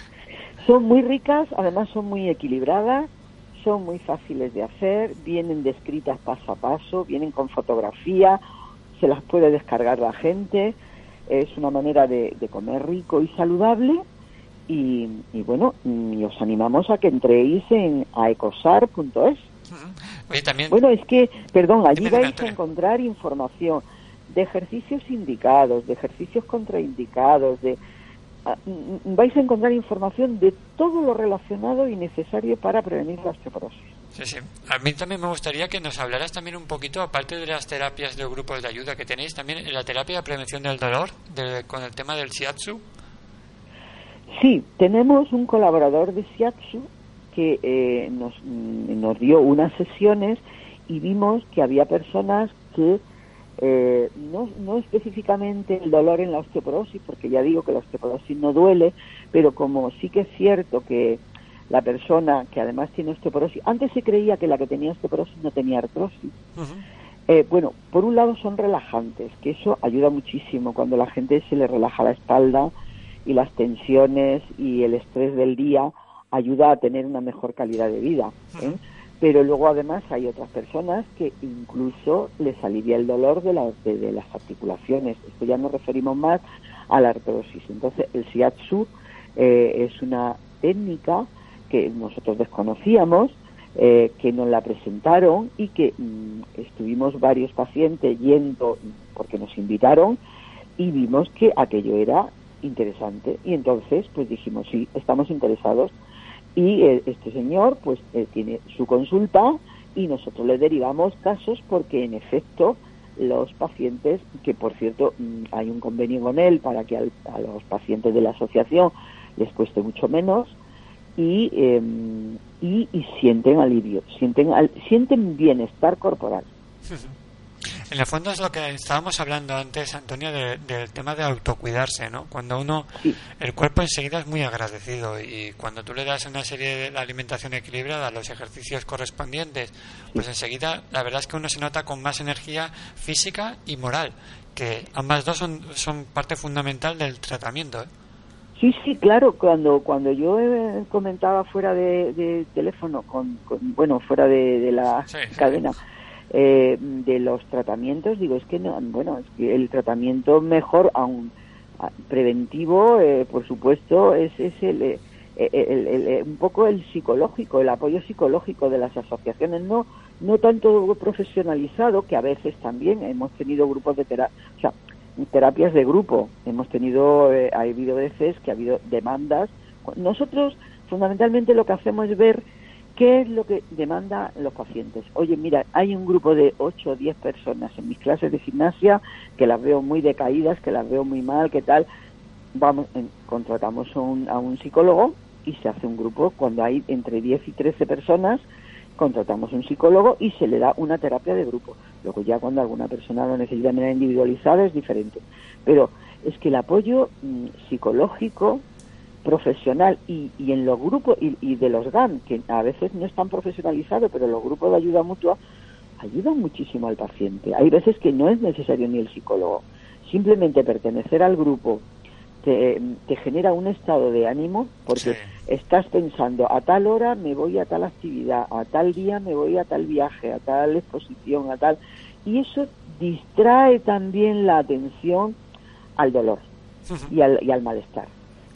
Son muy ricas, además son muy equilibradas, son muy fáciles de hacer, vienen descritas paso a paso, vienen con fotografía, se las puede descargar la gente, es una manera de, de comer rico y saludable y, y bueno, y os animamos a que entréis en aecosar.es. Oye, también... Bueno, es que, perdón, allí Dime, dime, vais a encontrar información de ejercicios indicados, de ejercicios contraindicados, de ah, mm, vais a encontrar información de todo lo relacionado y necesario para prevenir la osteoporosis. Sí, sí. A mí también me gustaría que nos hablaras también un poquito, aparte de las terapias de grupos de ayuda que tenéis, también la terapia de prevención del dolor, de- con el tema del shiatsu. Sí, tenemos un colaborador de Shiatsu que eh, nos, nos dio unas sesiones y vimos que había personas que eh, no, no específicamente el dolor en la osteoporosis, porque ya digo que la osteoporosis no duele, pero como sí que es cierto que la persona que además tiene osteoporosis, antes se creía que la que tenía osteoporosis no tenía artrosis. Eh, bueno, por un lado son relajantes, que eso ayuda muchísimo cuando la gente se le relaja la espalda y las tensiones y el estrés del día ayuda a tener una mejor calidad de vida. ¿eh? Pero luego además hay otras personas que incluso les alivia el dolor de, de, de las articulaciones. Esto ya nos referimos más a la artrosis. Entonces el shiatsu eh, es una técnica que nosotros desconocíamos, eh, que nos la presentaron y que mm, estuvimos varios pacientes yendo porque nos invitaron y vimos que aquello era interesante y entonces pues dijimos sí estamos interesados y eh, este señor pues eh, tiene su consulta y nosotros le derivamos casos porque en efecto los pacientes que por cierto mm, hay un convenio con él para que al- a los pacientes de la asociación les cueste mucho menos y, eh, y, sienten alivio, sienten, al- sienten bienestar corporal. En el fondo es lo que estábamos hablando antes, Antonio, de- del tema de autocuidarse, ¿no? Cuando uno, Sí. el cuerpo enseguida es muy agradecido y cuando tú le das una serie de alimentación equilibrada, los ejercicios correspondientes, pues enseguida la verdad es que uno se nota con más energía física y moral, que ambas dos son, son parte fundamental del tratamiento. ¿eh? Sí, sí, claro, cuando cuando yo eh, comentaba fuera de, de teléfono, con, con- bueno, fuera de, de la Sí, sí. Eh, de los tratamientos, digo, es que, no, bueno, es que el tratamiento mejor, aún preventivo, eh, por supuesto, es, es el, eh, el- el- el- un poco el psicológico, el apoyo psicológico de las asociaciones, no no tanto profesionalizado, que a veces también hemos tenido grupos de terapia, terapias de grupo. Hemos tenido, eh, ha habido veces que ha habido demandas. Nosotros, fundamentalmente, lo que hacemos es ver qué es lo que demanda los pacientes. Oye, mira, hay un grupo de 8 o 10 personas en mis clases de gimnasia que las veo muy decaídas, que las veo muy mal, que tal. Vamos, contratamos a un, a un psicólogo y se hace un grupo. Cuando hay entre 10 y 13 personas, contratamos un psicólogo y se le da una terapia de grupo. Luego ya cuando alguna persona lo necesita de manera individualizada es diferente. Pero es que el apoyo mm, psicológico, profesional y, y en los grupos y, y de los GAN, que a veces no están profesionalizados, pero los grupos de ayuda mutua ayudan muchísimo al paciente. Hay veces que no es necesario ni el psicólogo. Simplemente pertenecer al grupo te, te genera un estado de ánimo porque Sí. estás pensando a tal hora me voy a tal actividad, a tal día me voy a tal viaje, a tal exposición, a tal... Y eso distrae también la atención al dolor y al, y al malestar.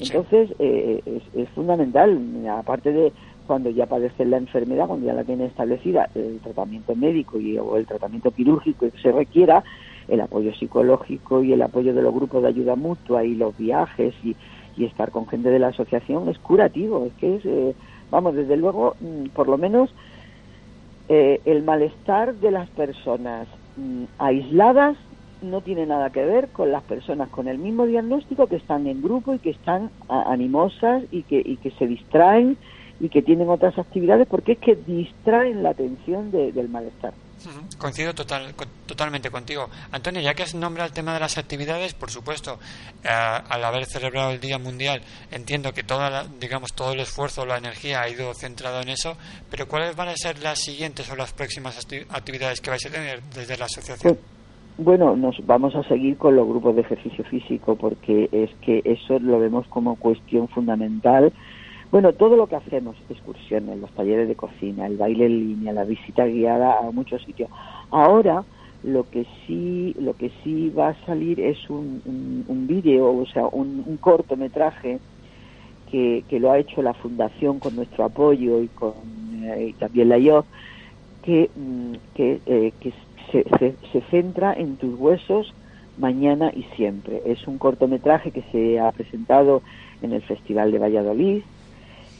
Entonces eh, es, fundamental, aparte de cuando ya padeces la enfermedad, cuando ya la tienes establecida, el tratamiento médico y, o el tratamiento quirúrgico que se requiera, el apoyo psicológico y el apoyo de los grupos de ayuda mutua y los viajes y, y estar con gente de la asociación es curativo, es que es, eh, Vamos, desde luego, mm, por lo menos eh, el malestar de las personas mm, aisladas no tiene nada que ver con las personas con el mismo diagnóstico que están en grupo y que están animosas y que, y que se distraen y que tienen otras actividades porque es que distraen la atención de- del malestar. Coincido total, totalmente contigo. Antonio, ya que has nombrado el tema de las actividades, por supuesto, eh, al haber celebrado el Día Mundial, entiendo que toda la- digamos, todo el esfuerzo, la energía ha ido centrado en eso, pero ¿cuáles van a ser las siguientes o las próximas acti- actividades que vais a tener desde la asociación? Pues, bueno, nos vamos a seguir con los grupos de ejercicio físico porque es que eso lo vemos como cuestión fundamental. Bueno, todo lo que hacemos, excursiones, los talleres de cocina, el baile en línea, la visita guiada a muchos sitios. Ahora lo que sí, lo que sí va a salir es un, un, vídeo, o sea, un, cortometraje que, que lo ha hecho la fundación con nuestro apoyo y con eh, y también la IOF que, mm, que, eh, que se, se, centra en tus huesos mañana y siempre. Es un cortometraje que se ha presentado en el Festival de Valladolid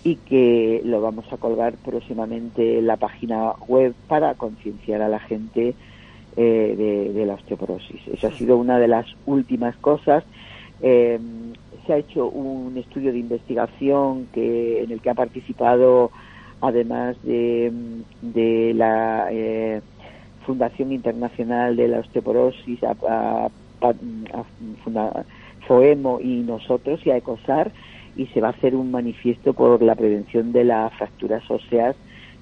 y que lo vamos a colgar próximamente en la página web para concienciar a la gente eh, de, de la osteoporosis. Esa ha sido una de las últimas cosas. Eh, se ha hecho un estudio de investigación que en el que ha participado además de, de la eh, Fundación Internacional de la Osteoporosis, a, funda- FOEMO y nosotros y a ECOSAR y se va a hacer un manifiesto por la prevención de las fracturas óseas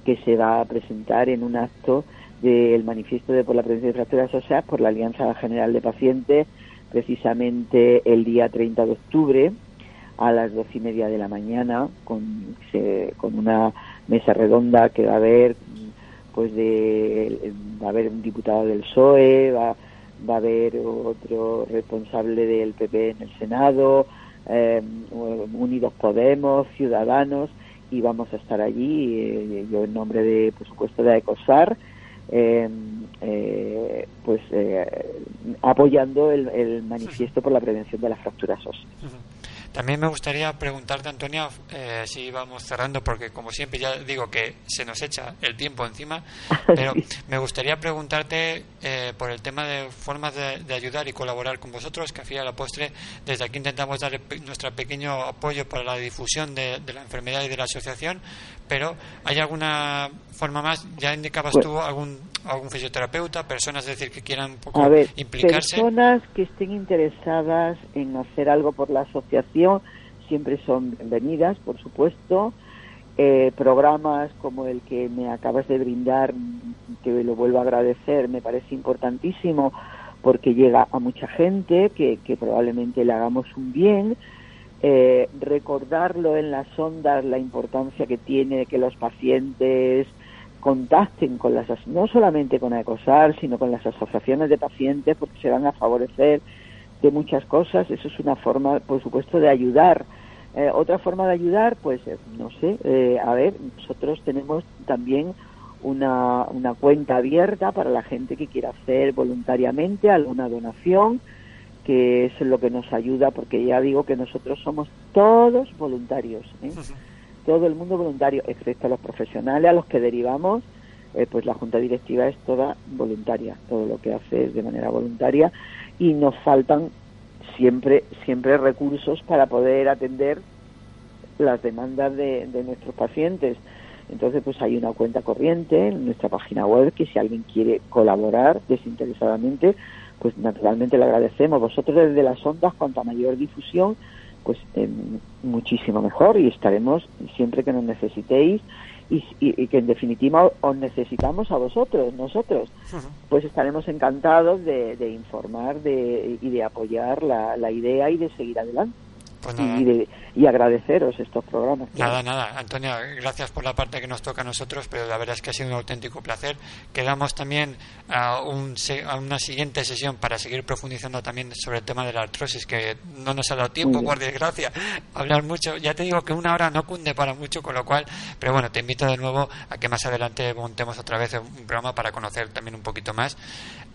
que se va a presentar en un acto del manifiesto de por la prevención de fracturas óseas por la Alianza General de Pacientes precisamente el día 30 de octubre a las doce y media de la mañana con, se- con una mesa redonda que va a haber pues de va a haber un diputado del PSOE va, va a haber otro responsable del PP en el Senado eh, Unidos Podemos Ciudadanos y vamos a estar allí eh, yo en nombre de por supuesto de ECOSAR eh, eh, pues eh, apoyando el, el manifiesto por la prevención de las fracturas óseas. También me gustaría preguntarte, Antonio, eh, si vamos cerrando, porque como siempre ya digo que se nos echa el tiempo encima, [laughs] pero me gustaría preguntarte eh, por el tema de formas de, de ayudar y colaborar con vosotros, que a la postre desde aquí intentamos dar nuestro pequeño apoyo para la difusión de, de la enfermedad y de la asociación, pero ¿hay alguna forma más? Ya indicabas Pues- tú algún, algún fisioterapeuta, personas, es decir, que quieran un poco A ver, implicarse. personas que estén interesadas en hacer algo por la asociación siempre son bienvenidas, por supuesto. Eh, programas como el que me acabas de brindar, que lo vuelvo a agradecer, me parece importantísimo porque llega a mucha gente que, que probablemente le hagamos un bien. Eh, recordarlo en las ondas, la importancia que tiene que los pacientes contacten con las, as- no solamente con ECOSAR, sino con las asociaciones de pacientes, porque se van a favorecer de muchas cosas. Eso es una forma, por supuesto, de ayudar. Eh, otra forma de ayudar, pues, eh, no sé, eh, a ver, nosotros tenemos también una, una cuenta abierta para la gente que quiera hacer voluntariamente alguna donación, que es lo que nos ayuda, porque ya digo que nosotros somos todos voluntarios. ¿eh? Todo el mundo voluntario, excepto los profesionales a los que derivamos, eh, pues la junta directiva es toda voluntaria, todo lo que hace es de manera voluntaria y nos faltan siempre siempre recursos para poder atender las demandas de, de nuestros pacientes. Entonces, pues hay una cuenta corriente en nuestra página web que si alguien quiere colaborar desinteresadamente, pues naturalmente le agradecemos. Vosotros desde las ondas, cuanta mayor difusión, pues eh, muchísimo mejor y estaremos siempre que nos necesitéis y, y- y que en definitiva os necesitamos a vosotros, nosotros. Pues estaremos encantados de, de informar de, y de apoyar la, la idea y de seguir adelante. Pues. Y, de, y agradeceros estos programas. Nada, nada. Antonio, gracias por la parte que nos toca a nosotros, pero la verdad es que ha sido un auténtico placer. Quedamos también a, un a una siguiente sesión para seguir profundizando también sobre el tema de la artrosis, que no nos ha dado tiempo, por desgracia, hablar mucho. Ya te digo que una hora no cunde para mucho, con lo cual, pero bueno, te invito de nuevo a que más adelante montemos otra vez un programa para conocer también un poquito más.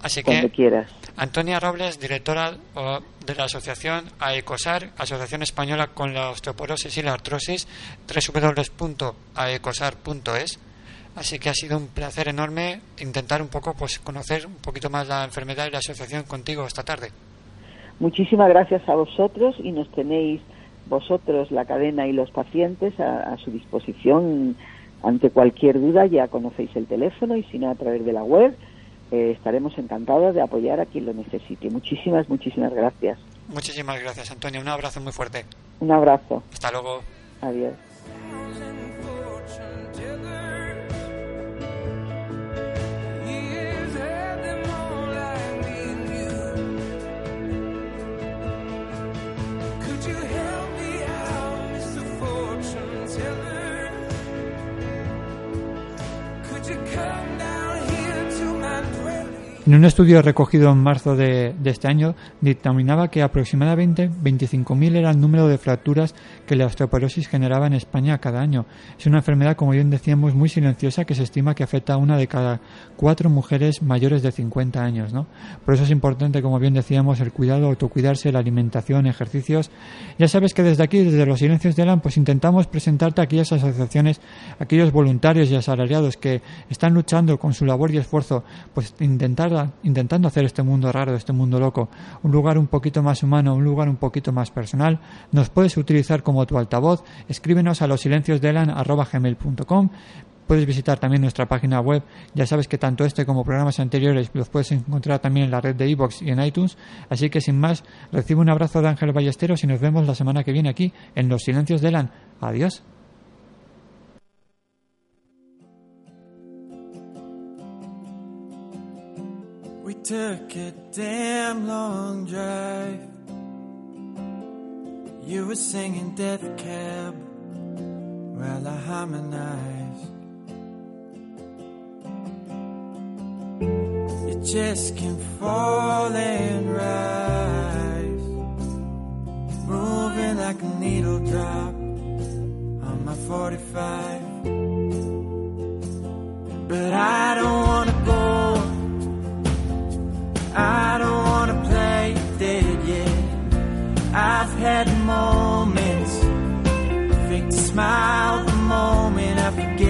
Así que, quieras. Antonia Robles, directora de la asociación AECOSAR, Asociación Asociación Española con la Osteoporosis y la Artrosis, www.aecosar.es. Así que ha sido un placer enorme intentar un poco pues conocer un poquito más la enfermedad y la asociación contigo esta tarde. Muchísimas gracias a vosotros y nos tenéis vosotros, la cadena y los pacientes a, a su disposición ante cualquier duda. Ya conocéis el teléfono y si no a través de la web eh, estaremos encantados de apoyar a quien lo necesite. Muchísimas, muchísimas gracias. Muchísimas gracias, Antonio. Un abrazo muy fuerte. Un abrazo. Hasta luego. Adiós. En un estudio recogido en marzo de, este año, dictaminaba que aproximadamente 25.000 era el número de fracturas que la osteoporosis generaba en España cada año. Es una enfermedad, como bien decíamos, muy silenciosa que se estima que afecta a una de cada cuatro mujeres mayores de 50 años. ¿no? Por eso es importante, como bien decíamos, el cuidado, autocuidarse, la alimentación, ejercicios. Ya sabes que desde aquí, desde los silencios de LAN, pues intentamos presentarte a aquellas asociaciones, aquellos voluntarios y asalariados que están luchando con su labor y esfuerzo, pues intentar intentando hacer este mundo raro, este mundo loco, un lugar un poquito más humano, un lugar un poquito más personal, nos puedes utilizar como tu altavoz, escríbenos a los silencios Puedes visitar también nuestra página web. Ya sabes que tanto este como programas anteriores los puedes encontrar también en la red de iVoox y en iTunes. Así que sin más, recibe un abrazo de Ángel Ballesteros y nos vemos la semana que viene aquí en Los Silencios de Elan. Adiós. took a damn long drive. You were singing Death Cab while I harmonized. You just can fall and rise, moving like a needle drop on my 45. But I don't wanna go. I don't wanna play dead yet. I've had moments, fake smile the moment I forget.